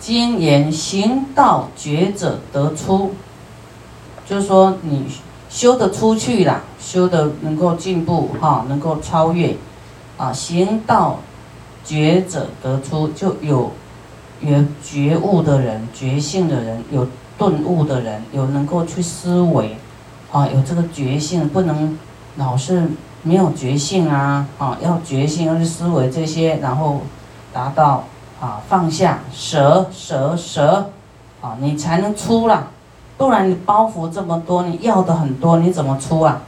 今言行道觉者得出，就是说你修得出去了，修得能够进步哈，能够超越，啊，行道觉者得出，就有有觉悟的人，觉性的人，有顿悟的人，有能够去思维，啊，有这个觉性，不能老是没有觉性啊，啊，要觉性，要去思维这些，然后达到。啊，放下舍舍舍，啊，你才能出啦，不然你包袱这么多，你要的很多，你怎么出啊？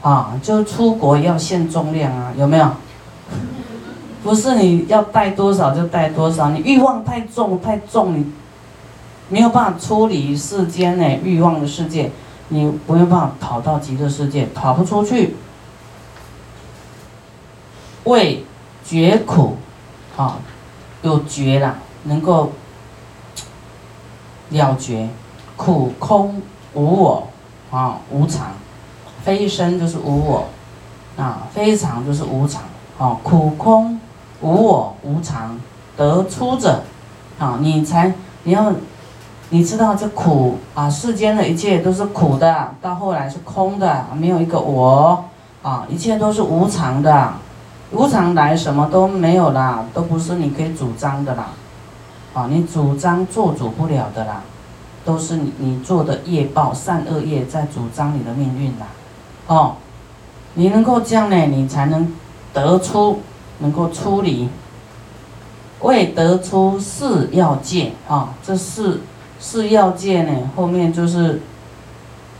啊，就出国要限重量啊，有没有？不是你要带多少就带多少，你欲望太重太重，你没有办法出离世间呢欲望的世界，你没有办法跑到极乐世界，跑不出去。为绝苦，啊。有觉啦，能够了觉苦空无我啊，无常，非生就是无我啊，非常就是无常啊，苦空无我无常得出者啊，你才你要你知道这苦啊，世间的一切都是苦的，到后来是空的，没有一个我啊，一切都是无常的。无常来，什么都没有啦，都不是你可以主张的啦，啊，你主张做主不了的啦，都是你你做的业报善恶业在主张你的命运啦，哦，你能够这样呢，你才能得出，能够出离，为得出四要件啊，这四四要件呢，后面就是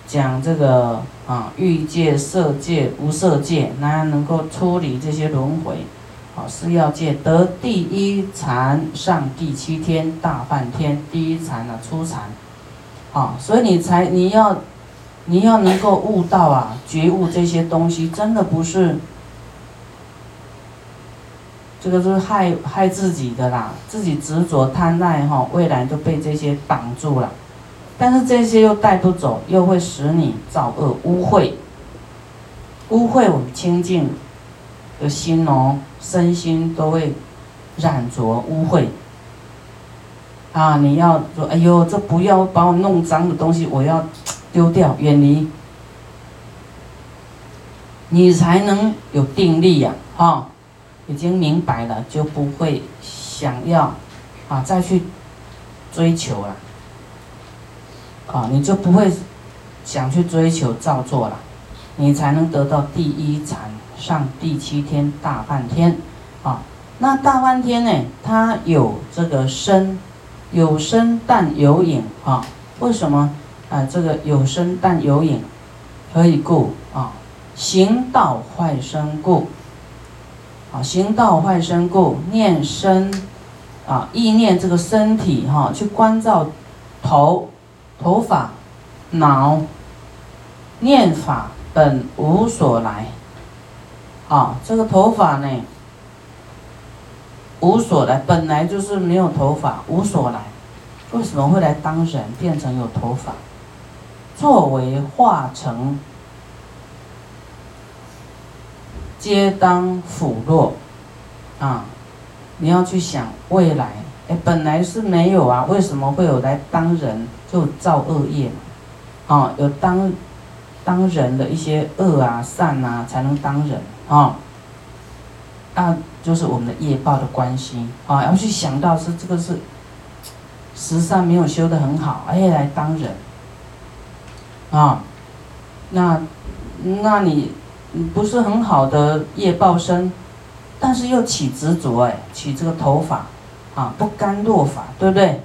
讲这个。啊，欲界、色界、无色界，那能够出离这些轮回，啊，是要界得第一禅上第七天大梵天，第一禅啊，初禅，啊，所以你才你要，你要能够悟到啊，觉悟这些东西，真的不是，这个是害害自己的啦，自己执着贪爱哈，未来都被这些挡住了。但是这些又带不走，又会使你造恶污秽，污秽我们清净的心哦，身心都会染着污秽。啊，你要说，哎呦，这不要把我弄脏的东西，我要丢掉，远离，你才能有定力呀，哈，已经明白了，就不会想要啊再去追求了。啊，你就不会想去追求造作了，你才能得到第一禅上第七天大半天，啊，那大半天呢，它有这个身，有身但有影啊，为什么啊？这个有身但有影，何以故啊？行道坏身故，啊，行道坏身故，念身，啊，意念这个身体哈，去关照头。头发、脑、念法本无所来，啊，这个头发呢，无所来，本来就是没有头发，无所来，为什么会来当人，变成有头发？作为化成，皆当腐落，啊，你要去想未来。哎，本来是没有啊，为什么会有来当人就造恶业嘛？啊，有当当人的一些恶啊、善啊，才能当人啊。那就是我们的业报的关系啊，要去想到是这个是，十善没有修得很好，哎，来当人啊。那那你不是很好的业报身，但是又起执着哎，起这个头发。啊，不甘落法，对不对？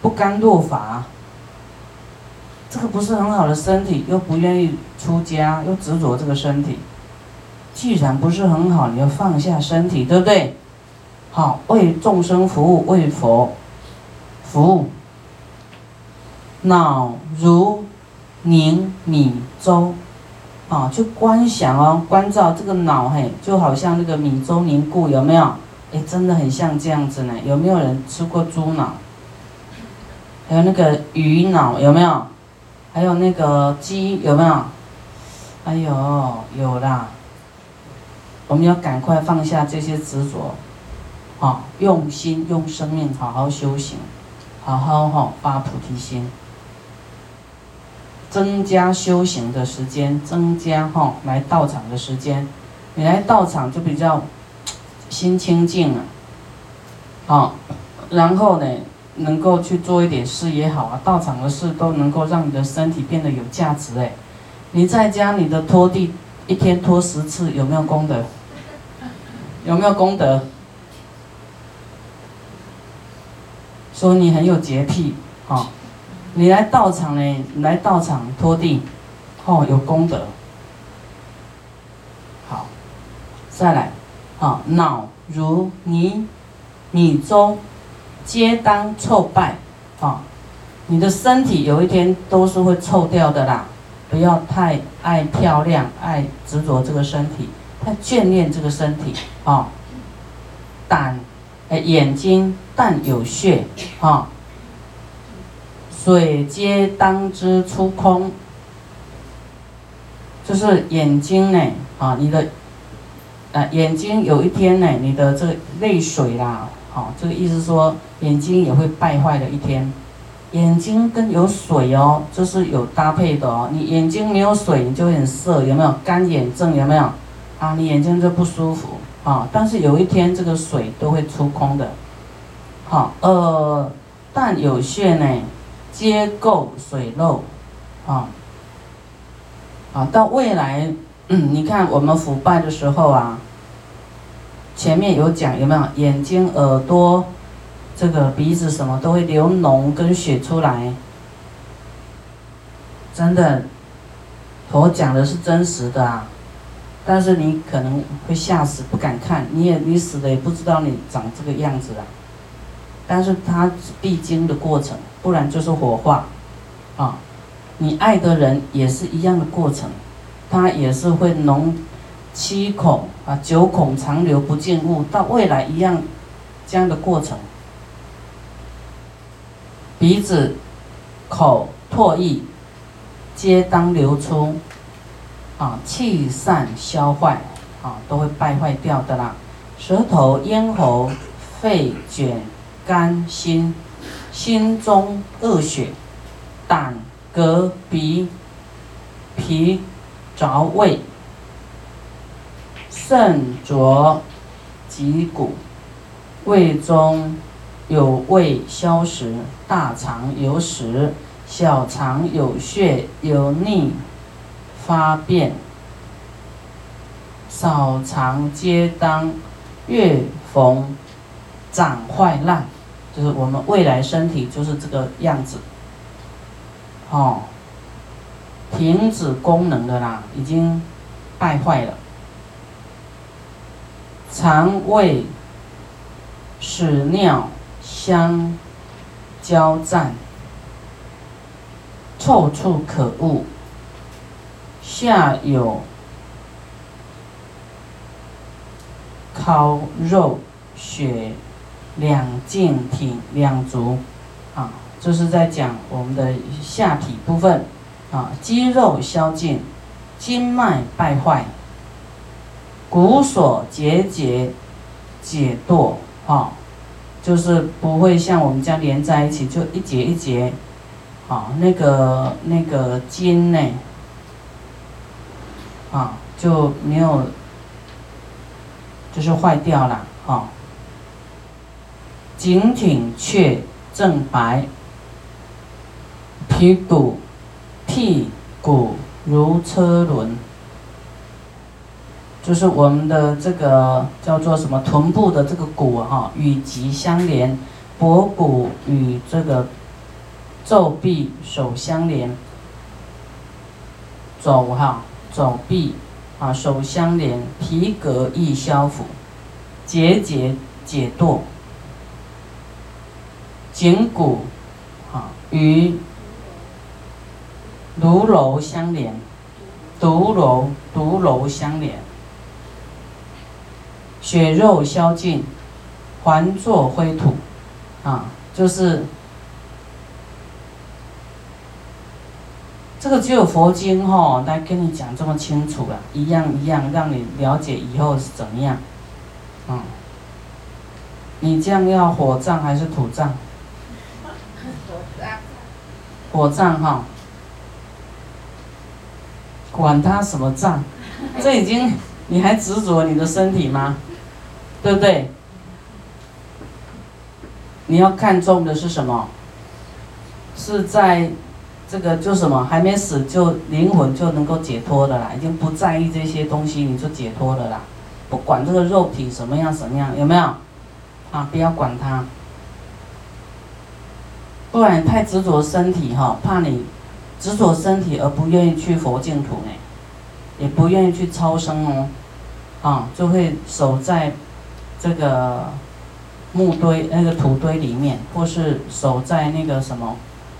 不甘落法，这个不是很好的身体，又不愿意出家，又执着这个身体。既然不是很好，你要放下身体，对不对？好，为众生服务，为佛服务。脑如凝米粥。啊，去观想哦，关照这个脑，嘿，就好像那个米粥凝固，有没有？哎，真的很像这样子呢。有没有人吃过猪脑？还有那个鱼脑，有没有？还有那个鸡，有没有？哎呦，有啦。我们要赶快放下这些执着，啊，用心用生命好好修行，好好哈发菩提心，增加修行的时间，增加哈来道场的时间。你来道场就比较心清净了，啊，然后呢，能够去做一点事也好啊，道场的事都能够让你的身体变得有价值哎。你在家你的拖地一天拖十次有没有功德？有没有功德？说你很有洁癖，啊，你来道场呢？来道场拖地，哦，有功德。好，再来，啊，脑如泥米粥，皆当臭败，啊，你的身体有一天都是会臭掉的啦，不要太爱漂亮，爱执着这个身体，太眷恋这个身体，啊，胆。哎，眼睛但有血，啊，水皆当之出空，就是眼睛呢，啊，你的，啊，眼睛有一天呢，你的这个泪水啦，好，这个意思说眼睛也会败坏的一天，眼睛跟有水哦，这是有搭配的哦，你眼睛没有水，你就很涩，有没有干眼症？有没有？啊，你眼睛就不舒服。啊，但是有一天这个水都会出空的，好，呃，但有些呢，结构水漏，啊，啊，到未来，你看我们腐败的时候啊，前面有讲有没有？眼睛、耳朵，这个鼻子什么都会流脓跟血出来，真的，我讲的是真实的啊。但是你可能会吓死，不敢看，你也你死了也不知道你长这个样子啊。但是它必经的过程，不然就是火化，啊，你爱的人也是一样的过程，他也是会脓七孔啊，九孔长流不进物，到未来一样这样的过程。鼻子、口、唾液皆当流出。啊，气散消坏，啊，都会败坏掉的啦。舌头、咽喉、肺、卷、肝、心，心中恶血，胆、膈、鼻、脾、着胃，肾浊脊骨，胃中有胃消食，大肠有屎，小肠有血有腻。发便，少肠皆当月逢长坏烂，就是我们未来身体就是这个样子，哦，停止功能的啦，已经败坏了，肠胃屎尿相交战，臭处可恶。下有烤肉血两茎挺两足，啊，这是在讲我们的下体部分，啊，肌肉消尽，经脉败坏，骨锁结节解堕，啊，就是不会像我们这样连在一起，就一节一节，啊，那个那个筋呢？啊，就没有，就是坏掉了啊。颈挺却正白，皮骨屁股如车轮，就是我们的这个叫做什么臀部的这个骨哈，与脊相连，脖骨与这个肘臂手相连，肘哈。肘臂啊，手相连，皮革易消腐，结节解堕，颈骨啊与毒楼相连，毒楼毒楼相连，血肉消尽，还作灰土啊，就是。这个只有佛经哈来跟你讲这么清楚了，一样一样让你了解以后是怎么样，嗯。你这样要火葬还是土葬？火葬哈，管他什么葬，这已经你还执着你的身体吗？对不对？你要看重的是什么？是在这个就什么还没死就灵魂就能够解脱的啦，已经不在意这些东西，你就解脱了啦。不管这个肉体什么样什么样，有没有？啊，不要管它。不然太执着身体哈，怕你执着身体而不愿意去佛净土呢，也不愿意去超生哦，啊，就会守在这个木堆那个土堆里面，或是守在那个什么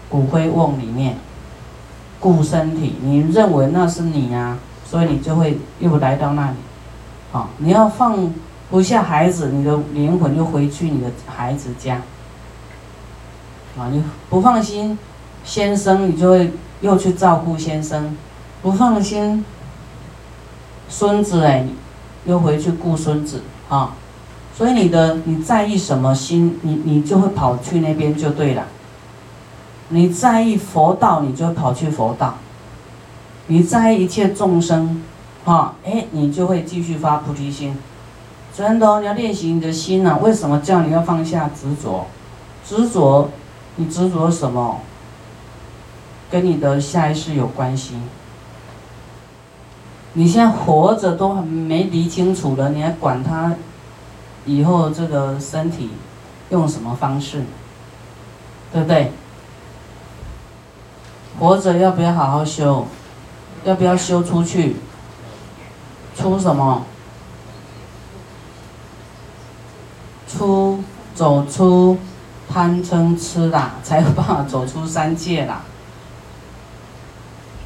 骨灰瓮里面，顾身体。你认为那是你呀，所以你就会又来到那里，啊，你要放不下孩子，你的灵魂又回去你的孩子家。啊，你不放心先生，你就会又去照顾先生；不放心孙子，哎，又回去顾孙子啊。所以你的你在意什么心，你你就会跑去那边就对了。你在意佛道，你就会跑去佛道；你在意一切众生，哈，哎，你就会继续发菩提心。真的，你要练习你的心呐。为什么叫你要放下执着？执着。你执着什么？跟你的下一世有关系。你现在活着都还没理清楚了，你还管他以后这个身体用什么方式，对不对？活着要不要好好修？要不要修出去？出什么？出走出。贪嗔痴啦，才有办法走出三界啦。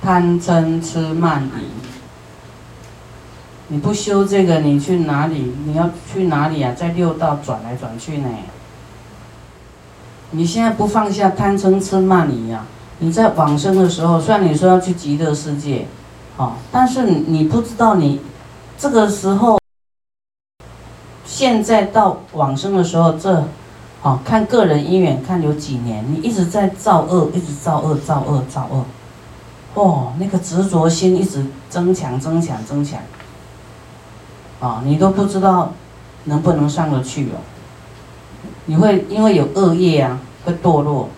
贪嗔痴慢疑，你不修这个，你去哪里？你要去哪里啊？在六道转来转去呢？你现在不放下贪嗔痴慢疑呀？你在往生的时候，虽然你说要去极乐世界，哦，但是你不知道你这个时候，现在到往生的时候这。好看个人因缘，看有几年，你一直在造恶，一直造恶，造恶，造恶，哦，那个执着心一直增强，增强，增强，啊，你都不知道能不能上得去哦。你会因为有恶业啊，会堕落。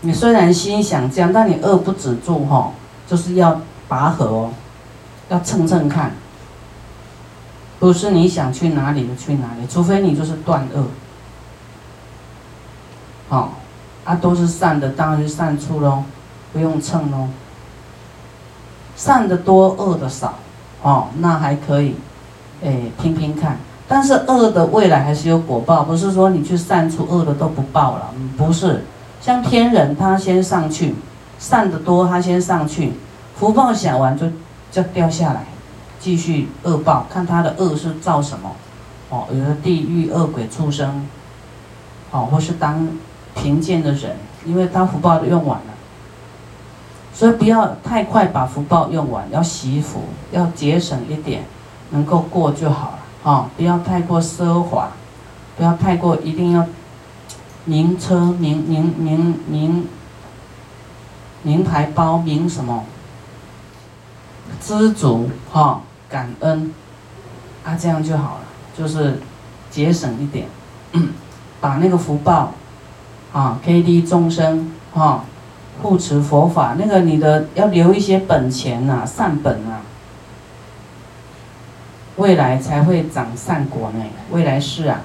你虽然心想这样，但你恶不止住哈，就是要拔河哦，要蹭蹭看，不是你想去哪里就去哪里，除非你就是断恶。哦，啊，都是善的，当然是善处喽，不用称喽。善的多，恶的少，哦，那还可以，哎，拼拼看。但是恶的未来还是有果报，不是说你去善处，恶的都不报了，不是。像天人，他先上去，善的多，他先上去，福报享完就就掉下来，继续恶报，看他的恶是造什么，哦，有的地狱恶鬼畜生，哦，或是当。贫贱的人，因为他福报都用完了，所以不要太快把福报用完，要惜福，要节省一点，能够过就好了啊！不要太过奢华，不要太过一定要名车名名名名名牌包名什么，知足哈，感恩啊，这样就好了，就是节省一点，把那个福报。啊，K D 众生啊，护持佛法，那个你的要留一些本钱呐，善本啊，未来才会长善果呢。未来是啊，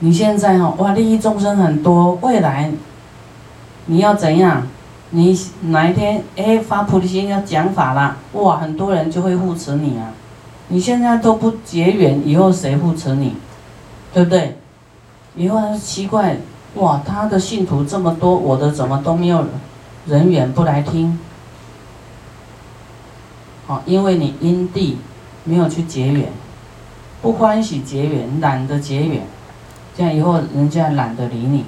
你现在哦哇，利益众生很多，未来你要怎样？你哪一天哎发菩提心要讲法了，哇，很多人就会护持你啊。你现在都不结缘，以后谁护持你？对不对？以后还奇怪，哇，他的信徒这么多，我的怎么都没有人缘不来听？哦，因为你因地没有去结缘，不欢喜结缘，懒得结缘，这样以后人家懒得理你。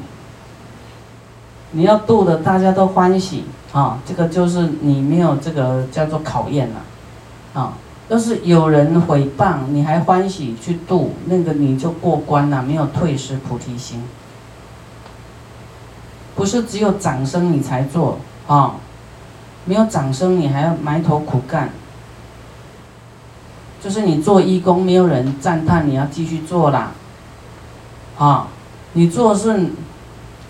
你要度的大家都欢喜啊，这个就是你没有这个叫做考验了，啊，要是有人诽谤，你还欢喜去度，那个你就过关了，没有退失菩提心。不是只有掌声你才做啊，没有掌声你还要埋头苦干。就是你做义工，没有人赞叹，你要继续做啦。啊，你做是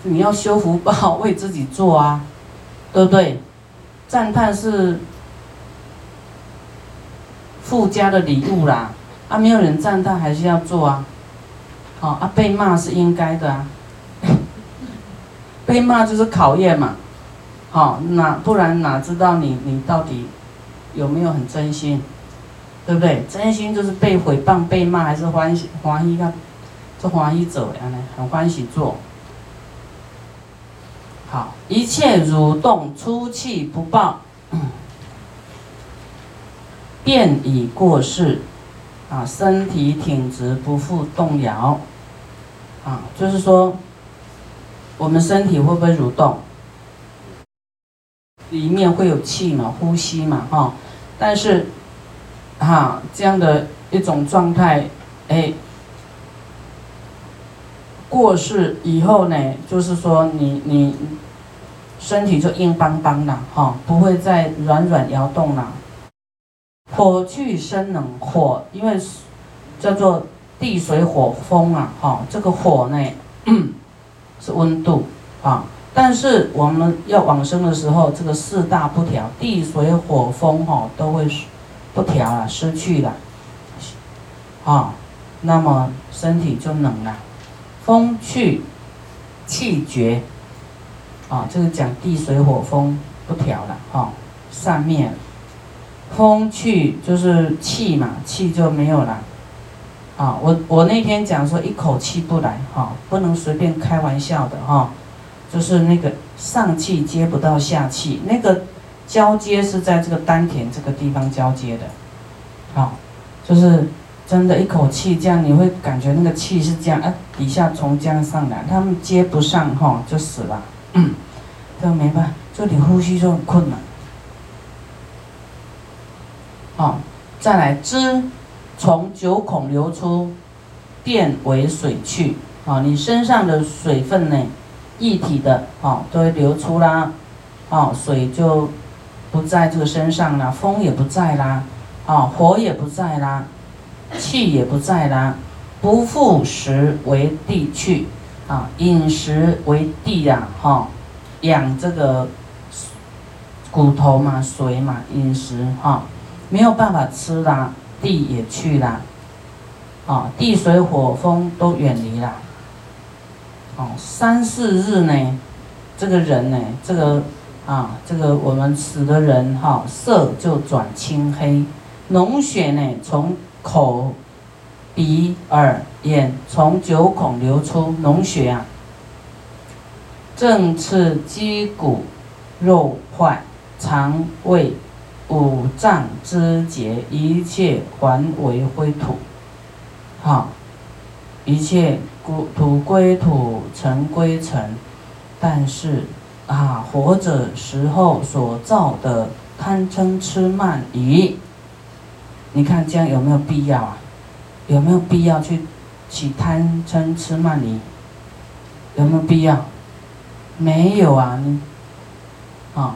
你要修福报，为自己做啊，对不对？赞叹是附加的礼物啦，啊，没有人赞叹还是要做啊。好啊，被骂是应该的啊，被骂就是考验嘛。好，哪不然哪知道你你到底有没有很真心？对不对？真心就是被诽谤、被骂，还是欢喜欢喜看，这欢喜走呀呢？很欢喜做。好，一切蠕动出气不报，便已过世。啊，身体挺直，不复动摇。啊，就是说，我们身体会不会蠕动？里面会有气嘛，呼吸嘛，哈，但是。哈，这样的一种状态，哎，过世以后呢，就是说你你身体就硬邦邦了，哈，不会再软软摇动了。火去生冷，火因为叫做地水火风啊，哈，这个火呢 是温度啊，但是我们要往生的时候，这个四大不调，地水火风哈都会。不调了，失去了，啊，那么身体就冷了。风去，气绝，啊，这个讲地水火风不调了，哈，散灭。风去就是气嘛，气就没有了。啊，我我那天讲说一口气不来，哈，不能随便开玩笑的，哈，就是那个上气接不到下气，那个。交接是在这个丹田这个地方交接的，好，就是真的一口气这样，你会感觉那个气是这样，哎，底下从这样上来，他们接不上哈，就死了，嗯这没办法，就你呼吸就很困难。好，再来汁从九孔流出，变为水去，啊，你身上的水分呢，液体的，啊，都会流出啦，啊，水就。不在这个身上了，风也不在啦，啊，火也不在啦，气也不在啦，不复食为地去，啊，饮食为地呀，哈，养这个骨头嘛，水嘛，饮食哈，没有办法吃啦，地也去啦，啊，地水火风都远离啦，哦，三四日呢，这个人呢，这个。啊，这个我们死的人哈，色就转青黑，脓血呢从口、鼻、耳、眼从九孔流出，脓血啊，正刺肌骨肉坏，肠胃五脏肢节一切还为灰土，好，一切土土归土，尘归尘，但是。啊，活着时候所造的贪嗔痴慢疑，你看这样有没有必要啊？有没有必要去起贪嗔痴慢疑？有没有必要？没有啊，你啊，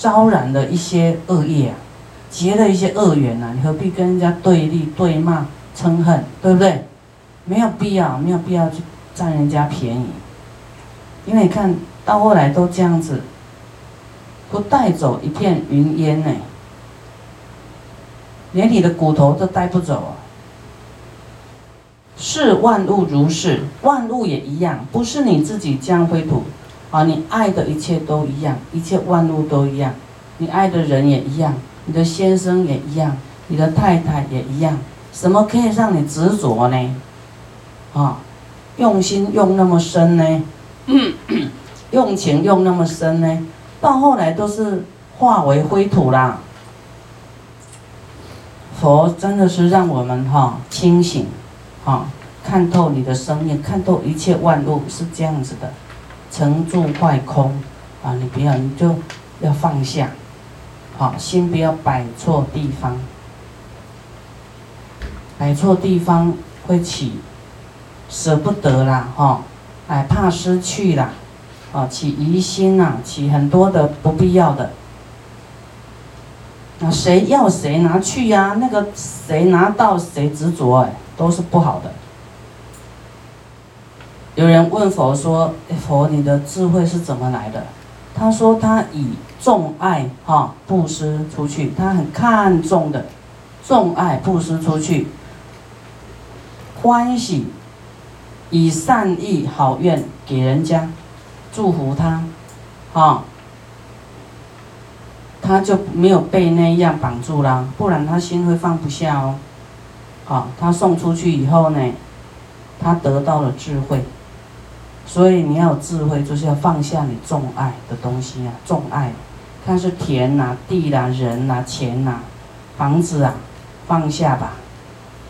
招染的一些恶业啊，结了一些恶缘呐，你何必跟人家对立、对骂、嗔恨，对不对？没有必要，没有必要去占人家便宜，因为你看。到后来都这样子，不带走一片云烟呢，连你的骨头都带不走啊！是万物如是，万物也一样，不是你自己将灰土啊！你爱的一切都一样，一切万物都一样，你爱的人也一样，你的先生也一样，你的太太也一样，什么可以让你执着呢？啊，用心用那么深呢？用情用那么深呢，到后来都是化为灰土啦。佛真的是让我们哈清醒，哈看透你的生命，看透一切万物是这样子的，成住坏空啊！你不要，你就要放下，好心不要摆错地方，摆错地方会起舍不得啦，哈，哎，怕失去啦，啊，起疑心呐，起很多的不必要的。那谁要谁拿去呀？那个谁拿到谁执着，哎，都是不好的。有人问佛说：“佛，你的智慧是怎么来的？”他说：“他以重爱哈布施出去，他很看重的，重爱布施出去。”欢喜，以善意好愿给人家，祝福他，啊，他就没有被那样绑住啦，不然他心会放不下哦，好，他送出去以后呢，他得到了智慧，所以你要有智慧，就是要放下你重爱的东西啊，重爱，看是田呐、地啦、人呐、钱呐、房子啊，放下吧。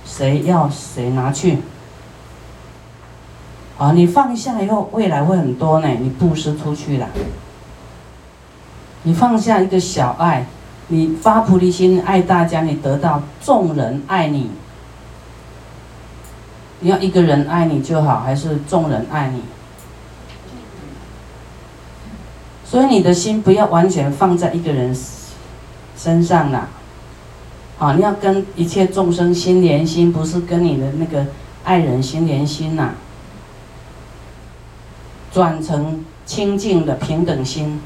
谁要谁拿去？啊，你放下以后，未来会很多呢。你布施出去了，你放下一个小爱，你发菩提心爱大家，你得到众人爱你。你要一个人爱你就好，还是众人爱你？所以你的心不要完全放在一个人身上啦。啊，你要跟一切众生心连心，不是跟你的那个爱人心连心呐。转成清净的平等心，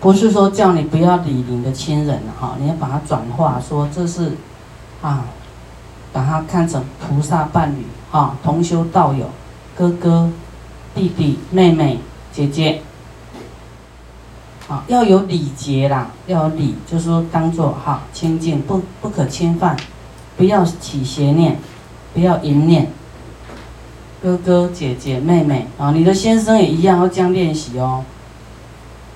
不是说叫你不要理你的亲人了哈，你要把它转化，说这是啊，把它看成菩萨伴侣哈，同修道友，哥哥、弟弟、妹妹、姐姐。啊，要有礼节啦，要有礼，就是说当做哈清净，不不可侵犯，不要起邪念，不要淫念。哥哥姐姐妹妹啊，你的先生也一样要这样练习哦。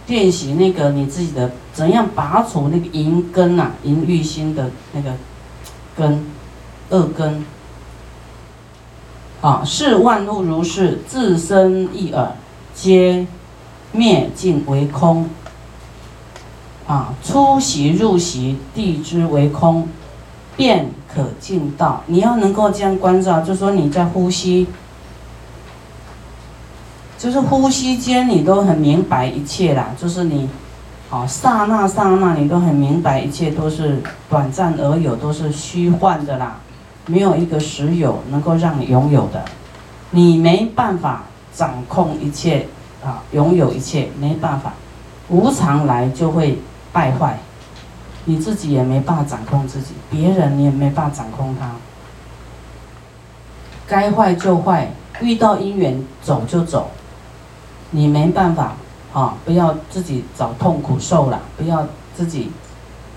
练习那个你自己的怎样拔除那个淫根呐，淫欲心的那个根，恶根。啊，视万物如是，自生一耳，皆灭尽为空。啊，出息入息，地之为空，便可尽道。你要能够这样关照，就说你在呼吸，就是呼吸间你都很明白一切啦。就是你，啊，刹那刹那你都很明白，一切都是短暂而有，都是虚幻的啦，没有一个实有能够让你拥有的。你没办法掌控一切啊，拥有一切没办法，无常来就会。败坏，你自己也没办法掌控自己，别人你也没办法掌控他。该坏就坏，遇到因缘走就走，你没办法啊！不要自己找痛苦受了，不要自己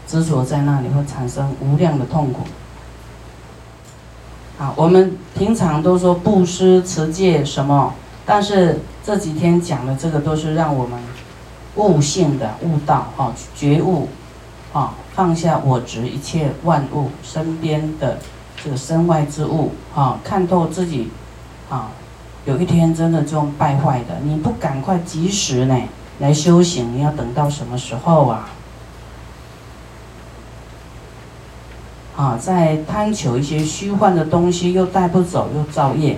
执着在那里，会产生无量的痛苦。啊，我们平常都说布施、持戒什么，但是这几天讲的这个都是让我们。悟性的悟道，哈，觉悟，啊，放下我执一切万物身边的这个身外之物，啊，看透自己，啊，有一天真的就败坏的，你不赶快及时呢来修行，你要等到什么时候啊？啊，在贪求一些虚幻的东西，又带不走，又造业。